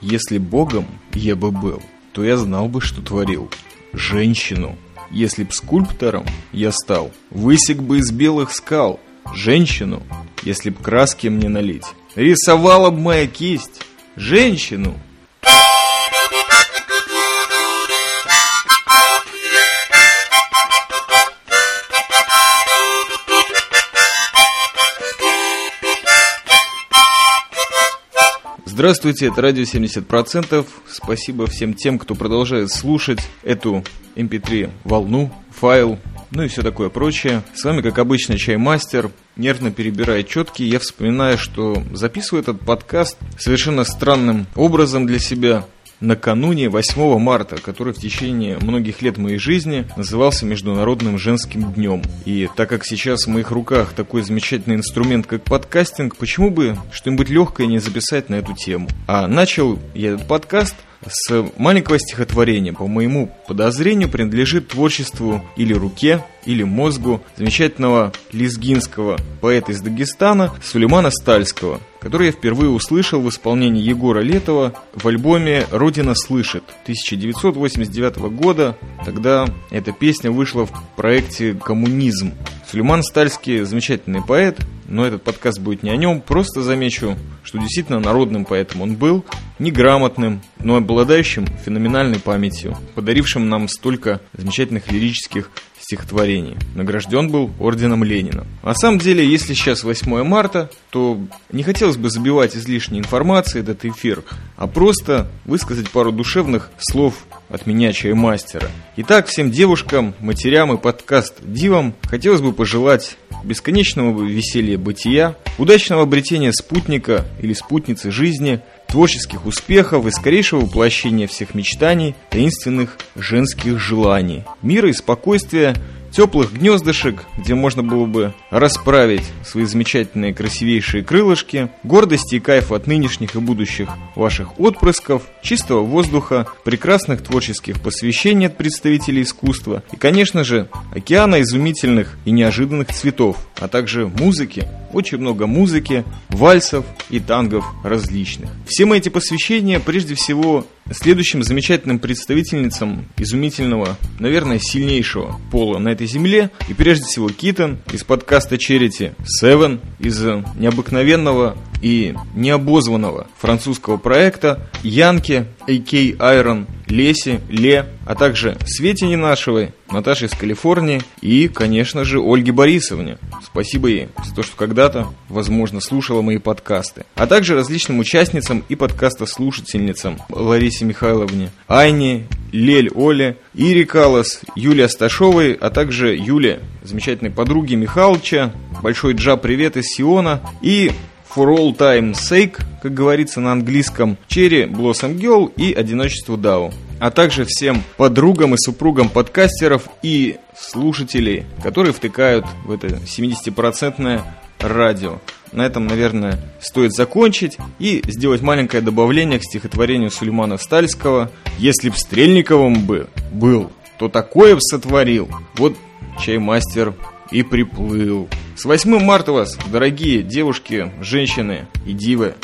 Если богом я бы был, то я знал бы, что творил. Женщину. Если б скульптором я стал, высек бы из белых скал. Женщину. Если б краски мне налить, рисовала б моя кисть. Женщину. Здравствуйте, это радио 70%. Спасибо всем тем, кто продолжает слушать эту MP3 эм волну, файл, ну и все такое прочее. С вами, как обычно, Чаймастер. Нервно перебирая четки, я вспоминаю, что записываю этот подкаст совершенно странным образом для себя накануне 8 марта, который в течение многих лет моей жизни назывался Международным женским днем. И так как сейчас в моих руках такой замечательный инструмент, как подкастинг, почему бы что-нибудь легкое не записать на эту тему? А начал я этот подкаст – с маленького стихотворения, по моему подозрению, принадлежит творчеству или руке, или мозгу замечательного лезгинского поэта из Дагестана Сулеймана Стальского, который я впервые услышал в исполнении Егора Летова в альбоме «Родина слышит» 1989 года. Тогда эта песня вышла в проекте «Коммунизм». Сулейман Стальский замечательный поэт, но этот подкаст будет не о нем, просто замечу, что действительно народным поэтом он был, неграмотным, но обладающим феноменальной памятью, подарившим нам столько замечательных лирических стихотворений. Награжден был орденом Ленина. На самом деле, если сейчас 8 марта, то не хотелось бы забивать излишней информацией этот эфир, а просто высказать пару душевных слов от меня, чаймастера. Итак, всем девушкам, матерям и подкаст дивам хотелось бы пожелать бесконечного веселья бытия, удачного обретения спутника или спутницы жизни, творческих успехов и скорейшего воплощения всех мечтаний, таинственных женских желаний, мира и спокойствия теплых гнездышек, где можно было бы расправить свои замечательные красивейшие крылышки, гордости и кайф от нынешних и будущих ваших отпрысков, чистого воздуха, прекрасных творческих посвящений от представителей искусства и, конечно же, океана изумительных и неожиданных цветов, а также музыки, очень много музыки, вальсов и тангов различных. Все мои эти посвящения прежде всего следующим замечательным представительницам изумительного, наверное, сильнейшего пола на этой земле, и прежде всего Китон из подкаста Charity, Seven из необыкновенного и необозванного французского проекта Янки, AK Iron, Леси, Ле, а также Свете Ненашевой, Наташе из Калифорнии и, конечно же, Ольге Борисовне. Спасибо ей за то, что когда-то, возможно, слушала мои подкасты. А также различным участницам и подкаста слушательницам Ларисе Михайловне, Айне, Лель Оле, Ире Калас, Юлия Сташовой, а также Юле, замечательной подруге Михалыча, большой джа привет из Сиона и For All Time Sake, как говорится на английском, Cherry Blossom Girl и Одиночество Дау. А также всем подругам и супругам подкастеров и слушателей, которые втыкают в это 70% радио. На этом, наверное, стоит закончить и сделать маленькое добавление к стихотворению Сулеймана Стальского «Если б Стрельниковым бы был, то такое б сотворил». Вот чаймастер и приплыл. С 8 марта вас, дорогие девушки, женщины и дивы.